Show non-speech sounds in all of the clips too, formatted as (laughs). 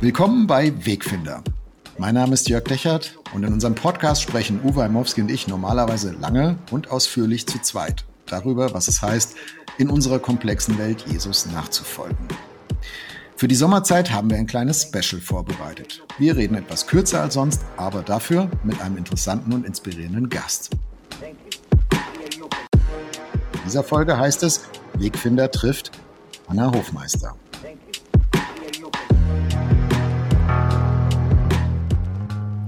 Willkommen bei Wegfinder. Mein Name ist Jörg Dechert und in unserem Podcast sprechen Uwe Heimowski und ich normalerweise lange und ausführlich zu zweit darüber, was es heißt, in unserer komplexen Welt Jesus nachzufolgen. Für die Sommerzeit haben wir ein kleines Special vorbereitet. Wir reden etwas kürzer als sonst, aber dafür mit einem interessanten und inspirierenden Gast. In dieser Folge heißt es Wegfinder trifft Anna Hofmeister.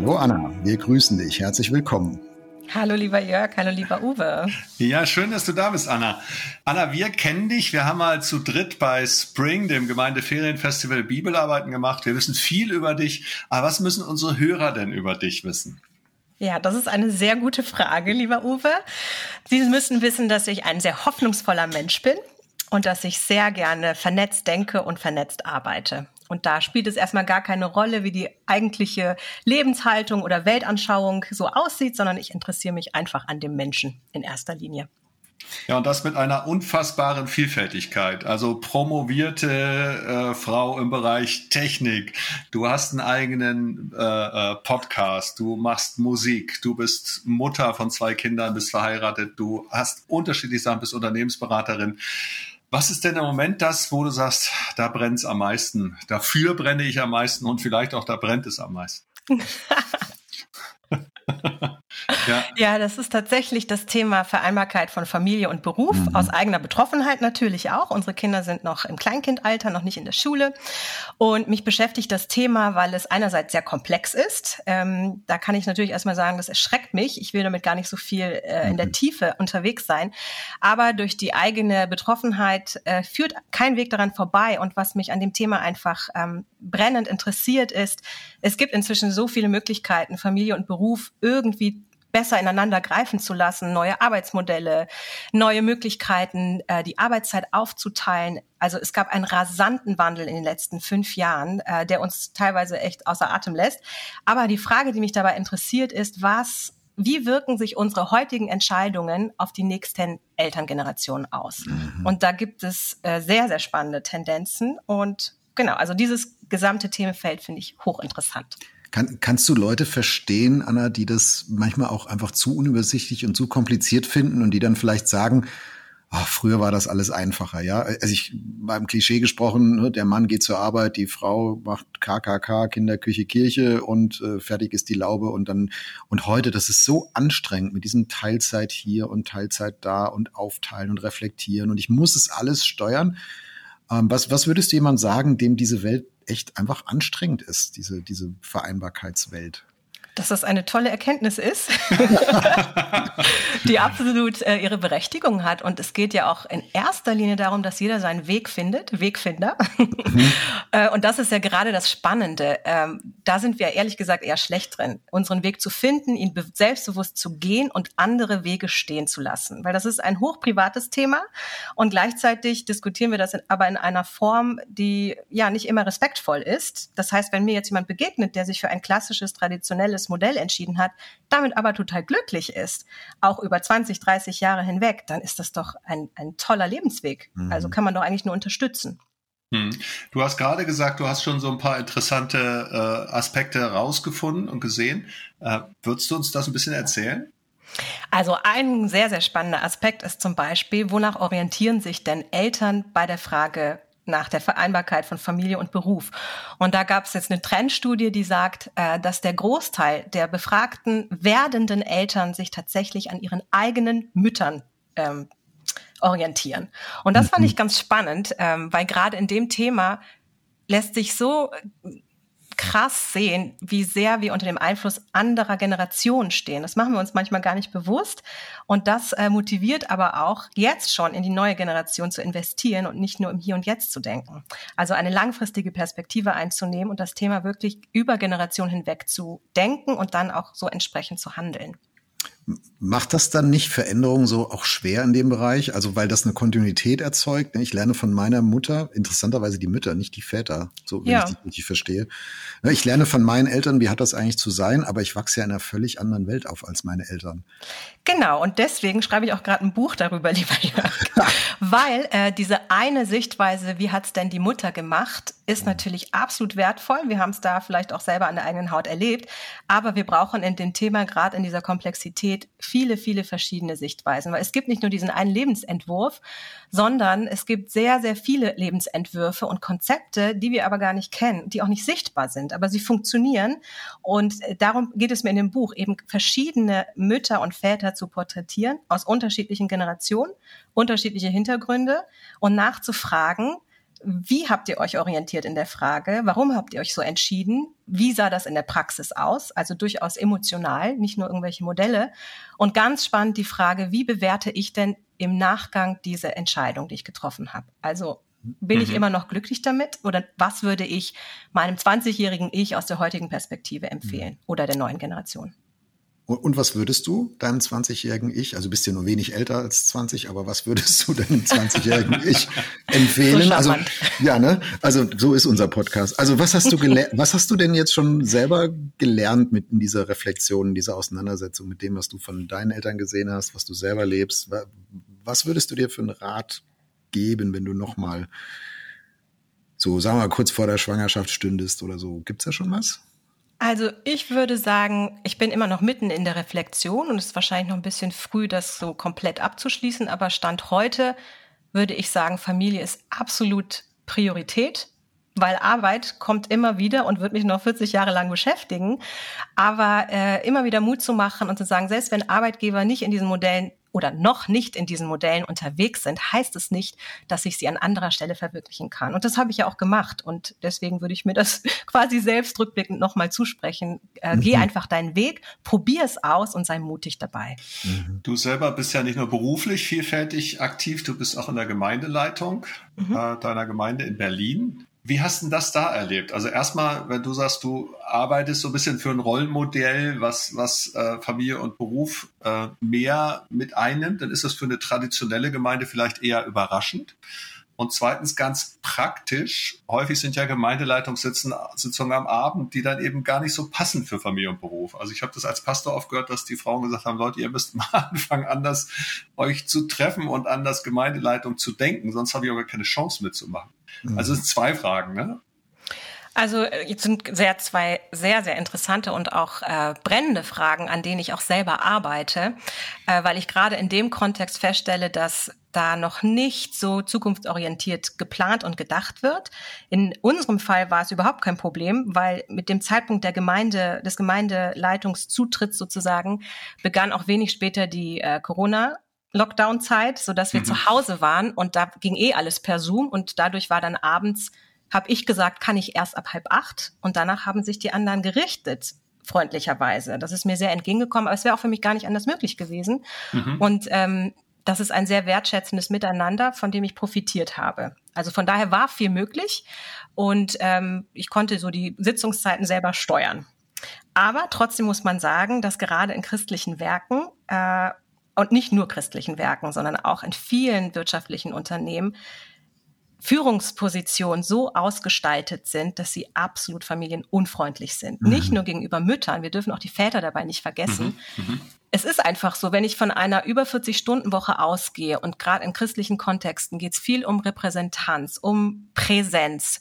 Hallo Anna, wir grüßen dich. Herzlich willkommen. Hallo lieber Jörg, hallo lieber Uwe. Ja, schön, dass du da bist, Anna. Anna, wir kennen dich. Wir haben mal zu dritt bei Spring, dem Gemeindeferienfestival, Bibelarbeiten gemacht. Wir wissen viel über dich. Aber was müssen unsere Hörer denn über dich wissen? Ja, das ist eine sehr gute Frage, lieber Uwe. Sie müssen wissen, dass ich ein sehr hoffnungsvoller Mensch bin und dass ich sehr gerne vernetzt denke und vernetzt arbeite. Und da spielt es erstmal gar keine Rolle, wie die eigentliche Lebenshaltung oder Weltanschauung so aussieht, sondern ich interessiere mich einfach an dem Menschen in erster Linie. Ja, und das mit einer unfassbaren Vielfältigkeit. Also promovierte äh, Frau im Bereich Technik. Du hast einen eigenen äh, äh, Podcast. Du machst Musik. Du bist Mutter von zwei Kindern, bist verheiratet. Du hast unterschiedliche Sachen, bist Unternehmensberaterin. Was ist denn im Moment das, wo du sagst, da brennt es am meisten, dafür brenne ich am meisten und vielleicht auch da brennt es am meisten? (laughs) Ja. ja, das ist tatsächlich das Thema Vereinbarkeit von Familie und Beruf, mhm. aus eigener Betroffenheit natürlich auch. Unsere Kinder sind noch im Kleinkindalter, noch nicht in der Schule. Und mich beschäftigt das Thema, weil es einerseits sehr komplex ist. Ähm, da kann ich natürlich erstmal sagen, das erschreckt mich. Ich will damit gar nicht so viel äh, in der mhm. Tiefe unterwegs sein. Aber durch die eigene Betroffenheit äh, führt kein Weg daran vorbei. Und was mich an dem Thema einfach ähm, brennend interessiert ist, es gibt inzwischen so viele Möglichkeiten, Familie und Beruf irgendwie besser ineinander greifen zu lassen, neue Arbeitsmodelle, neue Möglichkeiten, äh, die Arbeitszeit aufzuteilen. Also es gab einen rasanten Wandel in den letzten fünf Jahren, äh, der uns teilweise echt außer Atem lässt. Aber die Frage, die mich dabei interessiert, ist, was wie wirken sich unsere heutigen Entscheidungen auf die nächsten Elterngenerationen aus? Mhm. Und da gibt es äh, sehr, sehr spannende Tendenzen. Und genau, also dieses gesamte Themenfeld finde ich hochinteressant. Kann, kannst du Leute verstehen, Anna, die das manchmal auch einfach zu unübersichtlich und zu kompliziert finden und die dann vielleicht sagen, ach, früher war das alles einfacher, ja? Also ich beim Klischee gesprochen, ne, der Mann geht zur Arbeit, die Frau macht KKK, Kinderküche, Kirche und äh, fertig ist die Laube und dann und heute, das ist so anstrengend mit diesem Teilzeit hier und Teilzeit da und aufteilen und reflektieren und ich muss es alles steuern. Ähm, was, was würdest du jemand sagen, dem diese Welt echt einfach anstrengend ist, diese, diese Vereinbarkeitswelt dass das eine tolle Erkenntnis ist, (laughs) die absolut äh, ihre Berechtigung hat. Und es geht ja auch in erster Linie darum, dass jeder seinen Weg findet, Wegfinder. Mhm. (laughs) äh, und das ist ja gerade das Spannende. Ähm, da sind wir ehrlich gesagt eher schlecht drin, unseren Weg zu finden, ihn selbstbewusst zu gehen und andere Wege stehen zu lassen. Weil das ist ein hochprivates Thema und gleichzeitig diskutieren wir das in, aber in einer Form, die ja nicht immer respektvoll ist. Das heißt, wenn mir jetzt jemand begegnet, der sich für ein klassisches, traditionelles bestimmtes Modell entschieden hat, damit aber total glücklich ist, auch über 20, 30 Jahre hinweg, dann ist das doch ein, ein toller Lebensweg. Mhm. Also kann man doch eigentlich nur unterstützen. Hm. Du hast gerade gesagt, du hast schon so ein paar interessante äh, Aspekte herausgefunden und gesehen. Äh, würdest du uns das ein bisschen erzählen? Also ein sehr, sehr spannender Aspekt ist zum Beispiel, wonach orientieren sich denn Eltern bei der Frage, nach der Vereinbarkeit von Familie und Beruf. Und da gab es jetzt eine Trendstudie, die sagt, äh, dass der Großteil der befragten werdenden Eltern sich tatsächlich an ihren eigenen Müttern ähm, orientieren. Und das fand ich mhm. ganz spannend, ähm, weil gerade in dem Thema lässt sich so krass sehen, wie sehr wir unter dem Einfluss anderer Generationen stehen. Das machen wir uns manchmal gar nicht bewusst. Und das äh, motiviert aber auch, jetzt schon in die neue Generation zu investieren und nicht nur im Hier und Jetzt zu denken. Also eine langfristige Perspektive einzunehmen und das Thema wirklich über Generationen hinweg zu denken und dann auch so entsprechend zu handeln. Macht das dann nicht Veränderungen so auch schwer in dem Bereich? Also weil das eine Kontinuität erzeugt. Ich lerne von meiner Mutter, interessanterweise die Mütter, nicht die Väter, so wenn ja. ich das richtig verstehe. Ich lerne von meinen Eltern, wie hat das eigentlich zu sein, aber ich wachse ja in einer völlig anderen Welt auf als meine Eltern. Genau, und deswegen schreibe ich auch gerade ein Buch darüber, (laughs) lieber Jörg. weil äh, diese eine Sichtweise, wie hat's denn die Mutter gemacht, ist natürlich absolut wertvoll. Wir haben es da vielleicht auch selber an der eigenen Haut erlebt, aber wir brauchen in dem Thema gerade in dieser Komplexität viele, viele verschiedene Sichtweisen, weil es gibt nicht nur diesen einen Lebensentwurf, sondern es gibt sehr, sehr viele Lebensentwürfe und Konzepte, die wir aber gar nicht kennen, die auch nicht sichtbar sind, aber sie funktionieren. Und äh, darum geht es mir in dem Buch, eben verschiedene Mütter und Väter zu porträtieren aus unterschiedlichen Generationen, unterschiedliche Hintergründe und nachzufragen, wie habt ihr euch orientiert in der Frage? Warum habt ihr euch so entschieden? Wie sah das in der Praxis aus? Also durchaus emotional, nicht nur irgendwelche Modelle. Und ganz spannend die Frage, wie bewerte ich denn im Nachgang diese Entscheidung, die ich getroffen habe? Also bin mhm. ich immer noch glücklich damit? Oder was würde ich meinem 20-jährigen Ich aus der heutigen Perspektive empfehlen mhm. oder der neuen Generation? Und was würdest du deinem 20-jährigen Ich, also bist ja nur wenig älter als 20, aber was würdest du deinem 20-jährigen (laughs) Ich empfehlen? So also ja, ne? Also so ist unser Podcast. Also was hast du gelernt? (laughs) was hast du denn jetzt schon selber gelernt mit in dieser Reflexion, in dieser Auseinandersetzung mit dem, was du von deinen Eltern gesehen hast, was du selber lebst? Was würdest du dir für einen Rat geben, wenn du noch mal so, sagen wir mal, kurz vor der Schwangerschaft stündest oder so? Gibt's da schon was? Also ich würde sagen, ich bin immer noch mitten in der Reflexion und es ist wahrscheinlich noch ein bisschen früh, das so komplett abzuschließen, aber Stand heute würde ich sagen, Familie ist absolut Priorität, weil Arbeit kommt immer wieder und wird mich noch 40 Jahre lang beschäftigen. Aber äh, immer wieder Mut zu machen und zu sagen, selbst wenn Arbeitgeber nicht in diesen Modellen oder noch nicht in diesen Modellen unterwegs sind, heißt es nicht, dass ich sie an anderer Stelle verwirklichen kann. Und das habe ich ja auch gemacht. Und deswegen würde ich mir das (laughs) quasi selbst rückblickend nochmal zusprechen. Äh, mhm. Geh einfach deinen Weg, probier es aus und sei mutig dabei. Mhm. Du selber bist ja nicht nur beruflich vielfältig aktiv, du bist auch in der Gemeindeleitung mhm. äh, deiner Gemeinde in Berlin. Wie hast du das da erlebt? Also erstmal, wenn du sagst, du arbeitest so ein bisschen für ein Rollenmodell, was, was äh, Familie und Beruf äh, mehr mit einnimmt, dann ist das für eine traditionelle Gemeinde vielleicht eher überraschend. Und zweitens ganz praktisch, häufig sind ja Gemeindeleitungssitzungen am Abend, die dann eben gar nicht so passen für Familie und Beruf. Also ich habe das als Pastor oft gehört, dass die Frauen gesagt haben, Leute, ihr müsst (laughs) mal anfangen, anders euch zu treffen und anders Gemeindeleitung zu denken, sonst habe ich aber keine Chance mitzumachen. Also zwei Fragen, ne? Also äh, jetzt sind sehr zwei sehr, sehr interessante und auch äh, brennende Fragen, an denen ich auch selber arbeite, äh, weil ich gerade in dem Kontext feststelle, dass da noch nicht so zukunftsorientiert geplant und gedacht wird. In unserem Fall war es überhaupt kein Problem, weil mit dem Zeitpunkt der Gemeinde, des Gemeindeleitungszutritts sozusagen, begann auch wenig später die äh, Corona Lockdown-Zeit, so dass wir mhm. zu Hause waren und da ging eh alles per Zoom und dadurch war dann abends habe ich gesagt, kann ich erst ab halb acht und danach haben sich die anderen gerichtet freundlicherweise. Das ist mir sehr entgegengekommen, aber es wäre auch für mich gar nicht anders möglich gewesen. Mhm. Und ähm, das ist ein sehr wertschätzendes Miteinander, von dem ich profitiert habe. Also von daher war viel möglich und ähm, ich konnte so die Sitzungszeiten selber steuern. Aber trotzdem muss man sagen, dass gerade in christlichen Werken äh, und nicht nur christlichen Werken, sondern auch in vielen wirtschaftlichen Unternehmen Führungspositionen so ausgestaltet sind, dass sie absolut familienunfreundlich sind. Mhm. Nicht nur gegenüber Müttern, wir dürfen auch die Väter dabei nicht vergessen. Mhm. Mhm. Es ist einfach so, wenn ich von einer über 40-Stunden-Woche ausgehe und gerade in christlichen Kontexten geht es viel um Repräsentanz, um Präsenz,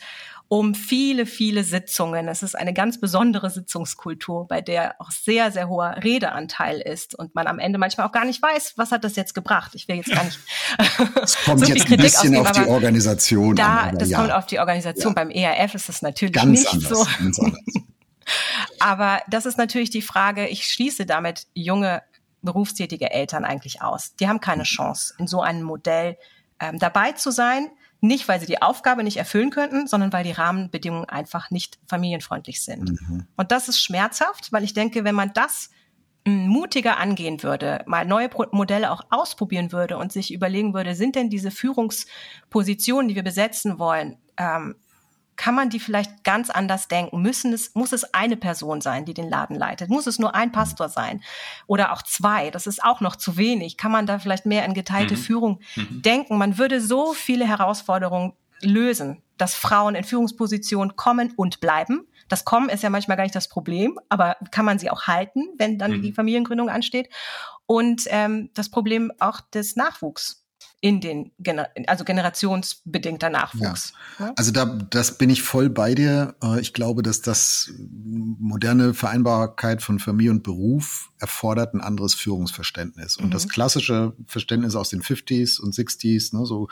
um viele, viele Sitzungen. Es ist eine ganz besondere Sitzungskultur, bei der auch sehr, sehr hoher Redeanteil ist und man am Ende manchmal auch gar nicht weiß, was hat das jetzt gebracht. Ich will jetzt gar nicht. (laughs) (laughs) Es kommt so jetzt ein bisschen auf die Organisation da, an. Das ja. kommt auf die Organisation. Ja. Beim ERF ist es natürlich ganz nicht anders, so. Ganz anders. (laughs) Aber das ist natürlich die Frage, ich schließe damit junge berufstätige Eltern eigentlich aus. Die haben keine Chance, in so einem Modell ähm, dabei zu sein Nicht, weil sie die Aufgabe nicht erfüllen könnten, sondern weil die Rahmenbedingungen einfach nicht familienfreundlich sind. Mhm. Und das ist schmerzhaft, weil ich denke, wenn man das hm, mutiger angehen würde, mal neue Modelle auch ausprobieren würde und sich überlegen würde, sind denn diese Führungspositionen, die wir besetzen wollen, ähm, kann man die vielleicht ganz anders denken? Müssen es, muss es eine Person sein, die den Laden leitet? Muss es nur ein Pastor sein? Oder auch zwei? Das ist auch noch zu wenig. Kann man da vielleicht mehr in geteilte mhm. Führung mhm. denken? Man würde so viele Herausforderungen lösen, dass Frauen in Führungspositionen kommen und bleiben. Das Kommen ist ja manchmal gar nicht das Problem, aber kann man sie auch halten, wenn dann mhm. die Familiengründung ansteht? Und ähm, das Problem auch des Nachwuchs in den, Gener also generationsbedingter Nachwuchs. Ja. Ne? Also da, das bin ich voll bei dir. Äh, ich glaube, dass das moderne Vereinbarkeit von Familie und Beruf erfordert ein anderes Führungsverständnis. Und mhm. das klassische Verständnis aus den 50s und 60s, ne, so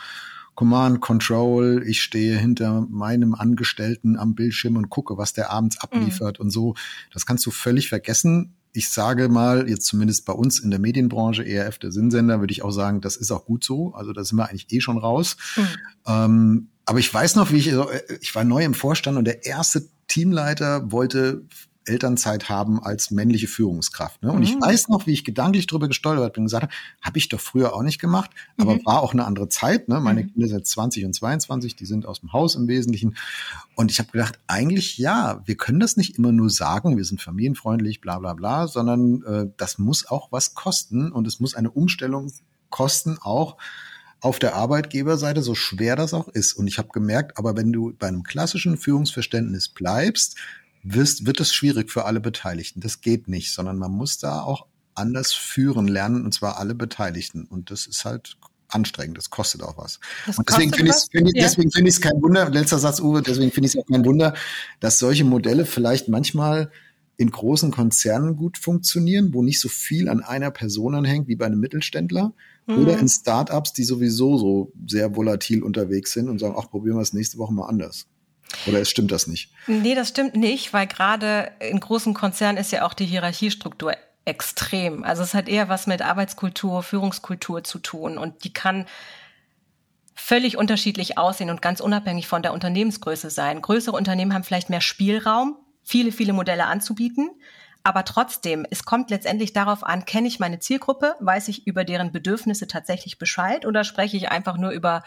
Command Control, ich stehe hinter meinem Angestellten am Bildschirm und gucke, was der abends abliefert mhm. und so. Das kannst du völlig vergessen ich sage mal, jetzt zumindest bei uns in der Medienbranche, ERF der Sinnsender, würde ich auch sagen, das ist auch gut so. Also da sind wir eigentlich eh schon raus. Mhm. Ähm, aber ich weiß noch, wie ich, ich war neu im Vorstand und der erste Teamleiter wollte Elternzeit haben als männliche Führungskraft. Ne? Und mhm. ich weiß noch, wie ich gedanklich drüber gestolpert bin und gesagt habe, habe ich doch früher auch nicht gemacht, aber mhm. war auch eine andere Zeit. Ne? Meine mhm. Kinder sind 20 und 22, die sind aus dem Haus im Wesentlichen. Und ich habe gedacht, eigentlich ja, wir können das nicht immer nur sagen, wir sind familienfreundlich, bla bla bla, sondern äh, das muss auch was kosten und es muss eine Umstellung kosten, auch auf der Arbeitgeberseite, so schwer das auch ist. Und ich habe gemerkt, aber wenn du bei einem klassischen Führungsverständnis bleibst, wirst, wird es schwierig für alle Beteiligten. Das geht nicht, sondern man muss da auch anders führen lernen, und zwar alle Beteiligten. Und das ist halt anstrengend, das kostet auch was. Das und deswegen finde ich es find, ja. deswegen finde ich es kein Wunder, letzter Satz, Uwe, deswegen finde ich es auch kein Wunder, dass solche Modelle vielleicht manchmal in großen Konzernen gut funktionieren, wo nicht so viel an einer Person anhängt wie bei einem Mittelständler mhm. oder in Startups, die sowieso so sehr volatil unterwegs sind und sagen, ach, probieren wir es nächste Woche mal anders. Oder stimmt das nicht? Nee, das stimmt nicht, weil gerade in großen Konzernen ist ja auch die Hierarchiestruktur extrem. Also es hat eher was mit Arbeitskultur, Führungskultur zu tun und die kann völlig unterschiedlich aussehen und ganz unabhängig von der Unternehmensgröße sein. Größere Unternehmen haben vielleicht mehr Spielraum, viele, viele Modelle anzubieten. Aber trotzdem, es kommt letztendlich darauf an, kenne ich meine Zielgruppe, weiß ich über deren Bedürfnisse tatsächlich Bescheid oder spreche ich einfach nur über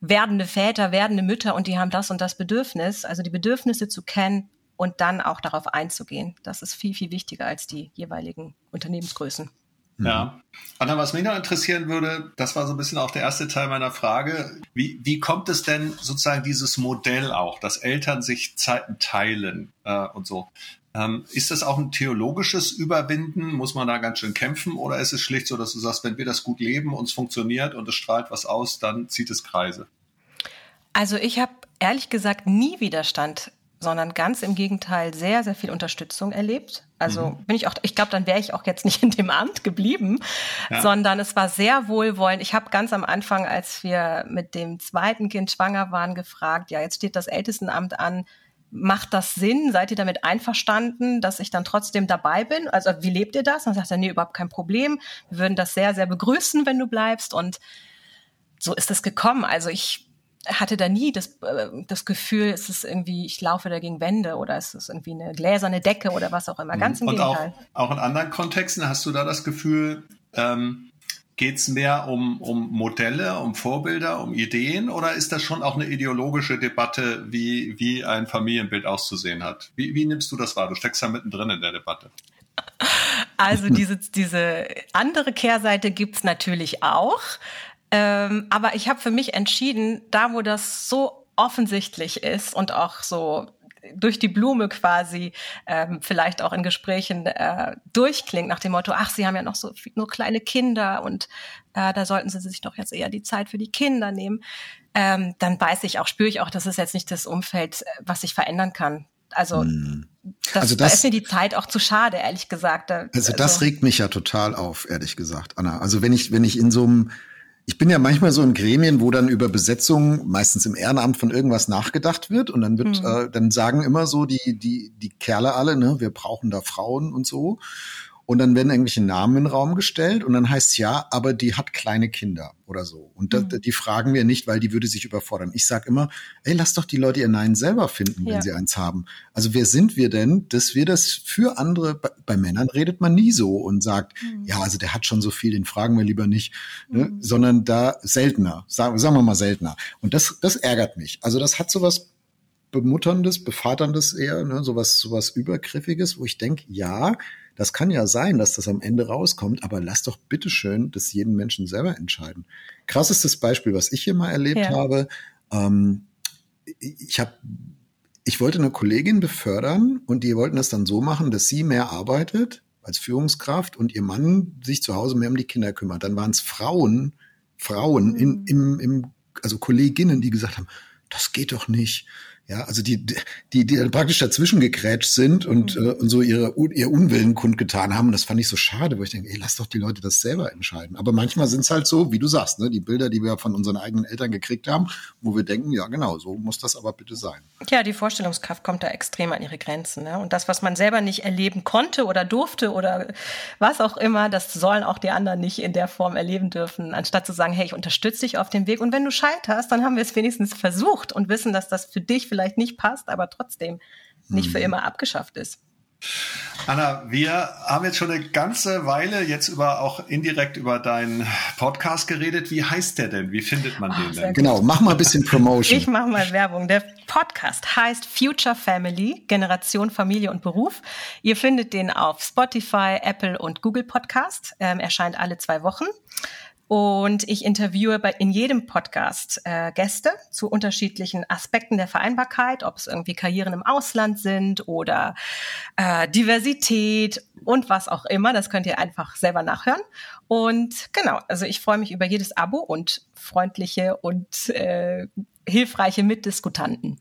werdende Väter, werdende Mütter und die haben das und das Bedürfnis, also die Bedürfnisse zu kennen und dann auch darauf einzugehen. Das ist viel, viel wichtiger als die jeweiligen Unternehmensgrößen. Ja. Anna, was mich noch interessieren würde, das war so ein bisschen auch der erste Teil meiner Frage. Wie, wie kommt es denn sozusagen dieses Modell auch, dass Eltern sich Zeiten teilen äh, und so? Ähm, ist das auch ein theologisches Überwinden? Muss man da ganz schön kämpfen? Oder ist es schlicht so, dass du sagst, wenn wir das gut leben, uns funktioniert und es strahlt was aus, dann zieht es Kreise? Also ich habe ehrlich gesagt nie Widerstand, sondern ganz im Gegenteil sehr, sehr viel Unterstützung erlebt. Also mhm. bin ich auch, ich glaube, dann wäre ich auch jetzt nicht in dem Amt geblieben, ja. sondern es war sehr wohlwollend. Ich habe ganz am Anfang, als wir mit dem zweiten Kind schwanger waren, gefragt, ja, jetzt steht das Ältestenamt an, macht das Sinn? Seid ihr damit einverstanden, dass ich dann trotzdem dabei bin? Also wie lebt ihr das? Und dann sagt er, nee, überhaupt kein Problem. Wir würden das sehr, sehr begrüßen, wenn du bleibst. Und so ist es gekommen. Also ich hatte da nie das, äh, das Gefühl, es ist irgendwie, ich laufe da gegen Wände oder es ist irgendwie eine gläserne Decke oder was auch immer. Ganz im Und Gegenteil. Auch, auch in anderen Kontexten hast du da das Gefühl, ähm, Geht es mehr um, um Modelle, um Vorbilder, um Ideen oder ist das schon auch eine ideologische Debatte, wie, wie ein Familienbild auszusehen hat? Wie, wie nimmst du das wahr? Du steckst ja mittendrin in der Debatte. Also diese, diese andere Kehrseite gibt's natürlich auch. Ähm, aber ich habe für mich entschieden, da wo das so offensichtlich ist und auch so durch die Blume quasi ähm, vielleicht auch in Gesprächen äh, durchklingt nach dem Motto, ach, Sie haben ja noch so nur kleine Kinder und äh, da sollten Sie sich doch jetzt eher die Zeit für die Kinder nehmen. Ähm, dann weiß ich auch, spüre ich auch, das ist jetzt nicht das Umfeld, was sich verändern kann. Also, hm. das, also das, da ist mir die Zeit auch zu schade, ehrlich gesagt. Da, also das also, regt mich ja total auf, ehrlich gesagt, Anna. Also wenn ich, wenn ich in so einem ich bin ja manchmal so in Gremien, wo dann über Besetzung, meistens im Ehrenamt, von irgendwas nachgedacht wird. Und dann wird, mhm. äh, dann sagen immer so die, die, die Kerle alle, ne, wir brauchen da Frauen und so. Und dann werden irgendwelche Namen in den Raum gestellt und dann heißt es ja, aber die hat kleine Kinder oder so. Und das, mhm. die fragen wir nicht, weil die würde sich überfordern. Ich sage immer, ey, lass doch die Leute ihr Nein selber finden, wenn ja. sie eins haben. Also wer sind wir denn, dass wir das für andere, bei, bei Männern redet man nie so und sagt, mhm. ja, also der hat schon so viel, den fragen wir lieber nicht, ne? Mhm. sondern da seltener, sagen, sagen wir mal seltener. Und das, das ärgert mich. Also das hat sowas Bemutterndes, Bevaterndes eher, ne, sowas, sowas Übergriffiges, wo ich denke, ja, das kann ja sein, dass das am Ende rauskommt, aber lass doch bitteschön das jeden Menschen selber entscheiden. Krassestes Beispiel, was ich hier mal erlebt ja. habe, ähm, ich habe ich wollte eine Kollegin befördern und die wollten das dann so machen, dass sie mehr arbeitet als Führungskraft und ihr Mann sich zu Hause mehr um die Kinder kümmert. Dann waren es Frauen, Frauen in, im, im, also Kolleginnen, die gesagt haben, das geht doch nicht. Ja, also die, die, die praktisch dazwischen gegrätscht sind und, mhm. äh, und so ihre, ihr Unwillen kundgetan haben. Und das fand ich so schade, wo ich denke, ey, lass doch die Leute das selber entscheiden. Aber manchmal sind es halt so, wie du sagst, ne, die Bilder, die wir von unseren eigenen Eltern gekriegt haben, wo wir denken, ja genau, so muss das aber bitte sein. Ja, die Vorstellungskraft kommt da extrem an ihre Grenzen. Ne? Und das, was man selber nicht erleben konnte oder durfte oder was auch immer, das sollen auch die anderen nicht in der Form erleben dürfen, anstatt zu sagen, hey, ich unterstütze dich auf dem Weg. Und wenn du scheiterst, dann haben wir es wenigstens versucht und wissen, dass das für dich vielleicht nicht passt, aber trotzdem nicht für mhm. immer abgeschafft ist. Anna, wir haben jetzt schon eine ganze Weile jetzt über auch indirekt über deinen Podcast geredet. Wie heißt der denn? Wie findet man oh, den denn? Genau, mach mal ein bisschen Promotion. Ich mache mal Werbung. Der Podcast heißt Future Family, Generation Familie und Beruf. Ihr findet den auf Spotify, Apple und Google Podcast. Ähm, erscheint alle zwei Wochen. Und ich interviewe bei, in jedem Podcast äh, Gäste zu unterschiedlichen Aspekten der Vereinbarkeit, ob es irgendwie Karrieren im Ausland sind oder äh, Diversität und was auch immer. Das könnt ihr einfach selber nachhören. Und genau, also ich freue mich über jedes Abo und freundliche und äh, hilfreiche Mitdiskutanten.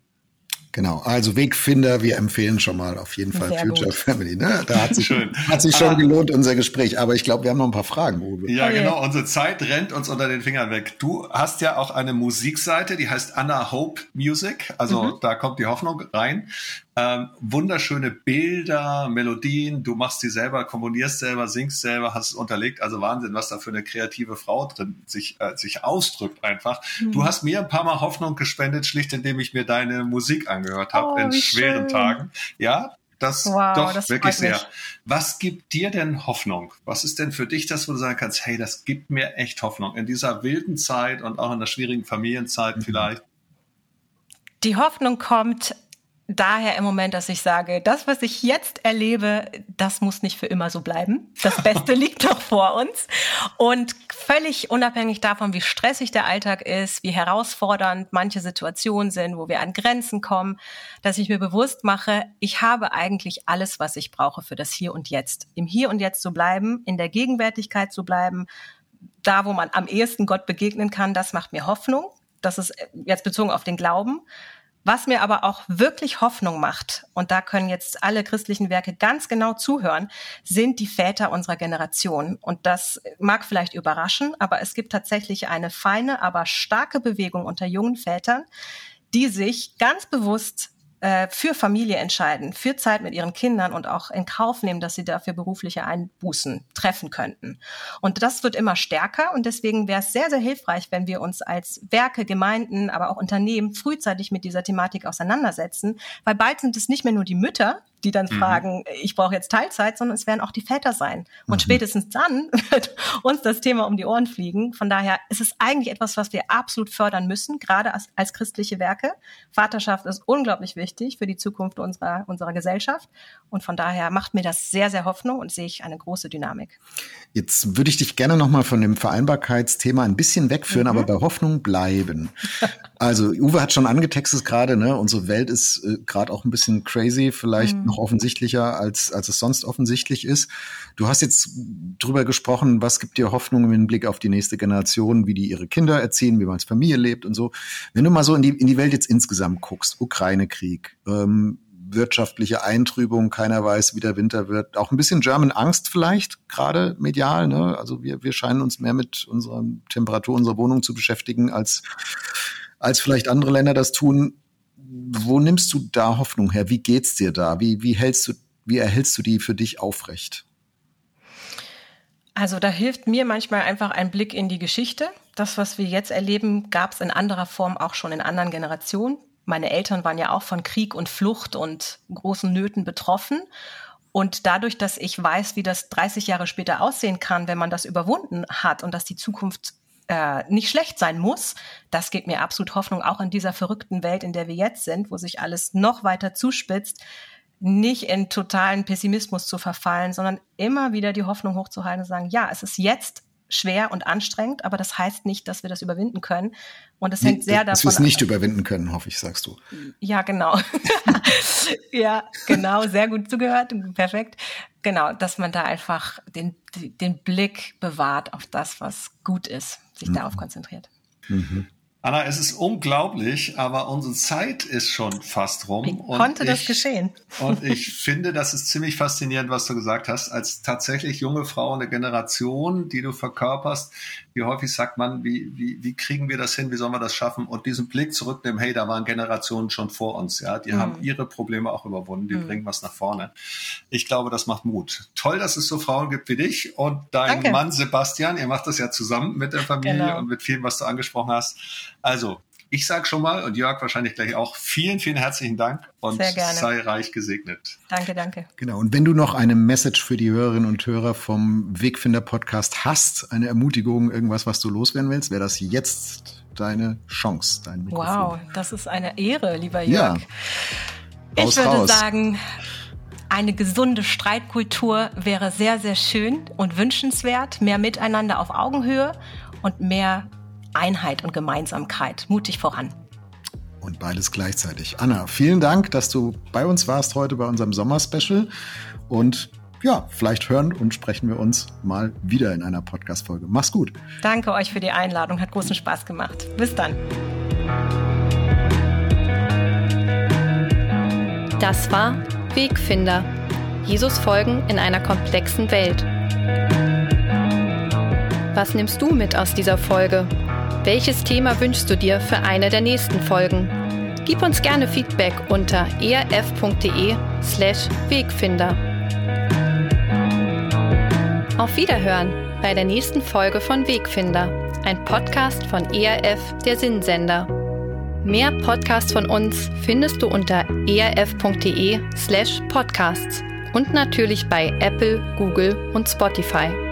Genau, also Wegfinder, wir empfehlen schon mal auf jeden Fall Sehr Future gut. Family. Ne? Da hat sich, (laughs) hat sich schon gelohnt, unser Gespräch. Aber ich glaube, wir haben noch ein paar Fragen, Uwe. Ja, genau, unsere Zeit rennt uns unter den Fingern weg. Du hast ja auch eine Musikseite, die heißt Anna Hope Music. Also mhm. da kommt die Hoffnung rein. Ähm, wunderschöne Bilder, Melodien, du machst sie selber, komponierst selber, singst selber, hast es unterlegt. Also Wahnsinn, was da für eine kreative Frau drin sich, äh, sich ausdrückt einfach. Mhm. Du hast mir ein paar Mal Hoffnung gespendet, schlicht indem ich mir deine Musik angehört habe oh, in schweren schön. Tagen. Ja, das wow, doch das wirklich sehr. Was gibt dir denn Hoffnung? Was ist denn für dich das, wo du sagen kannst, hey, das gibt mir echt Hoffnung in dieser wilden Zeit und auch in der schwierigen Familienzeit mhm. vielleicht? Die Hoffnung kommt daher im Moment, dass ich sage, das, was ich jetzt erlebe, das muss nicht für immer so bleiben. Das Beste (laughs) liegt noch vor uns. Und völlig unabhängig davon, wie stressig der Alltag ist, wie herausfordernd manche Situationen sind, wo wir an Grenzen kommen, dass ich mir bewusst mache, ich habe eigentlich alles, was ich brauche für das Hier und Jetzt. Im Hier und Jetzt zu bleiben, in der Gegenwärtigkeit zu bleiben, da, wo man am ehesten Gott begegnen kann, das macht mir Hoffnung. Das ist jetzt bezogen auf den Glauben. Was mir aber auch wirklich Hoffnung macht, und da können jetzt alle christlichen Werke ganz genau zuhören, sind die Väter unserer Generation. Und das mag vielleicht überraschen, aber es gibt tatsächlich eine feine, aber starke Bewegung unter jungen Vätern, die sich ganz bewusst äh, für Familie entscheiden, für Zeit mit ihren Kindern und auch in Kauf nehmen, dass sie dafür berufliche Einbußen treffen könnten. Und das wird immer stärker und deswegen wäre es sehr, sehr hilfreich, wenn wir uns als Werke, Gemeinden, aber auch Unternehmen frühzeitig mit dieser Thematik auseinandersetzen, weil bald sind es nicht mehr nur die Mütter, die dann mhm. fragen, ich brauche jetzt Teilzeit, sondern es werden auch die Väter sein. Und mhm. spätestens dann (laughs) wird uns das Thema um die Ohren fliegen. Von daher ist es eigentlich etwas, was wir absolut fördern müssen, gerade als, als christliche Werke. Vaterschaft ist unglaublich wichtig für die Zukunft unserer, unserer Gesellschaft. Und von daher macht mir das sehr, sehr Hoffnung und sehe ich eine große Dynamik. Jetzt würde ich dich gerne nochmal von dem Vereinbarkeitsthema ein bisschen wegführen, mhm. aber bei Hoffnung bleiben. (laughs) Also Uwe hat schon angetextet gerade, ne? Unsere Welt ist äh, gerade auch ein bisschen crazy, vielleicht mhm. noch offensichtlicher als als es sonst offensichtlich ist. Du hast jetzt drüber gesprochen, was gibt dir Hoffnung im Hinblick auf die nächste Generation, wie die ihre Kinder erziehen, wie man als Familie lebt und so. Wenn du mal so in die in die Welt jetzt insgesamt guckst, Ukraine-Krieg, ähm, wirtschaftliche Eintrübung, keiner weiß, wie der Winter wird. Auch ein bisschen German Angst vielleicht, gerade medial. Ne? Also wir, wir scheinen uns mehr mit unserer Temperatur unserer Wohnung zu beschäftigen, als als vielleicht andere Länder das tun. Wo nimmst du da Hoffnung her? Wie geht's dir da? Wie, wie hältst du, wie erhältst du die für dich aufrecht? Also da hilft mir manchmal einfach ein Blick in die Geschichte. Das, was wir jetzt erleben, gab es in anderer Form auch schon in anderen Generationen. Meine Eltern waren ja auch von Krieg und Flucht und großen Nöten betroffen. Und dadurch, dass ich weiß, wie das 30 Jahre später aussehen kann, wenn man das überwunden hat und dass die Zukunft äh, nicht schlecht sein muss, das gibt mir absolut Hoffnung, auch in dieser verrückten Welt, in der wir jetzt sind, wo sich alles noch weiter zuspitzt, nicht in totalen Pessimismus zu verfallen, sondern immer wieder die Hoffnung hochzuhalten und sagen, ja, es ist jetzt schwer und anstrengend, aber das heißt nicht, dass wir das überwinden können. Und es hängt sehr davon ab. Dass wir es nicht überwinden können, hoffe ich, sagst du. Ja, genau. (laughs) ja, genau, sehr gut zugehört, perfekt. Genau, dass man da einfach den, den Blick bewahrt auf das, was gut ist, sich mhm. darauf konzentriert. Mhm. Anna, es ist unglaublich, aber unsere Zeit ist schon fast rum. Wie konnte ich, das geschehen? (laughs) Und ich finde, das ist ziemlich faszinierend, was du gesagt hast. Als tatsächlich junge Frau eine Generation, die du verkörperst, wie häufig sagt man, wie, wie, wie kriegen wir das hin, wie sollen wir das schaffen? Und diesen Blick zurücknehmen, hey, da waren Generationen schon vor uns, ja, die mhm. haben ihre Probleme auch überwunden, die mhm. bringen was nach vorne. Ich glaube, das macht Mut. Toll, dass es so Frauen gibt wie dich und dein Danke. Mann Sebastian. Ihr macht das ja zusammen mit der Familie genau. und mit vielem, was du angesprochen hast. Also, ich sage schon mal und Jörg wahrscheinlich gleich auch vielen, vielen herzlichen Dank und sei reich gesegnet. Danke, danke. Genau. Und wenn du noch eine Message für die Hörerinnen und Hörer vom Wegfinder Podcast hast, eine Ermutigung, irgendwas, was du loswerden willst, wäre das jetzt deine Chance, dein Mikrofon. Wow, das ist eine Ehre, lieber Jörg. Ja. ich würde raus. sagen, eine gesunde Streitkultur wäre sehr, sehr schön und wünschenswert. Mehr Miteinander auf Augenhöhe und mehr Einheit und Gemeinsamkeit. Mutig voran. Und beides gleichzeitig. Anna, vielen Dank, dass du bei uns warst heute bei unserem Sommerspecial. Und ja, vielleicht hören und sprechen wir uns mal wieder in einer Podcast-Folge. Mach's gut. Danke euch für die Einladung. Hat großen Spaß gemacht. Bis dann. Das war Wegfinder. Jesus folgen in einer komplexen Welt. Was nimmst du mit aus dieser Folge? Welches Thema wünschst du dir für eine der nächsten Folgen? Gib uns gerne Feedback unter erf.de/slash Wegfinder. Auf Wiederhören bei der nächsten Folge von Wegfinder, ein Podcast von ERF, der Sinnsender. Mehr Podcasts von uns findest du unter erf.de/slash podcasts und natürlich bei Apple, Google und Spotify.